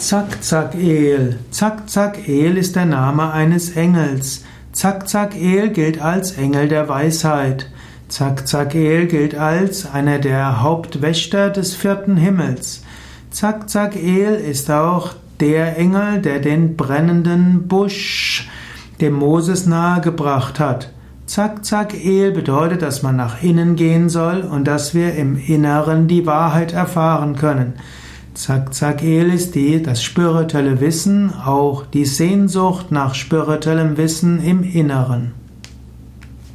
Zakzak-El. Zakzak-El ist der Name eines Engels. Zakzak-El gilt als Engel der Weisheit. Zakzak-El gilt als einer der Hauptwächter des vierten Himmels. Zakzak-El ist auch der Engel, der den brennenden Busch dem Moses nahegebracht hat. Zakzak-El bedeutet, dass man nach innen gehen soll und dass wir im Inneren die Wahrheit erfahren können. Zakzak-El ist die, das spirituelle Wissen, auch die Sehnsucht nach spirituellem Wissen im Inneren.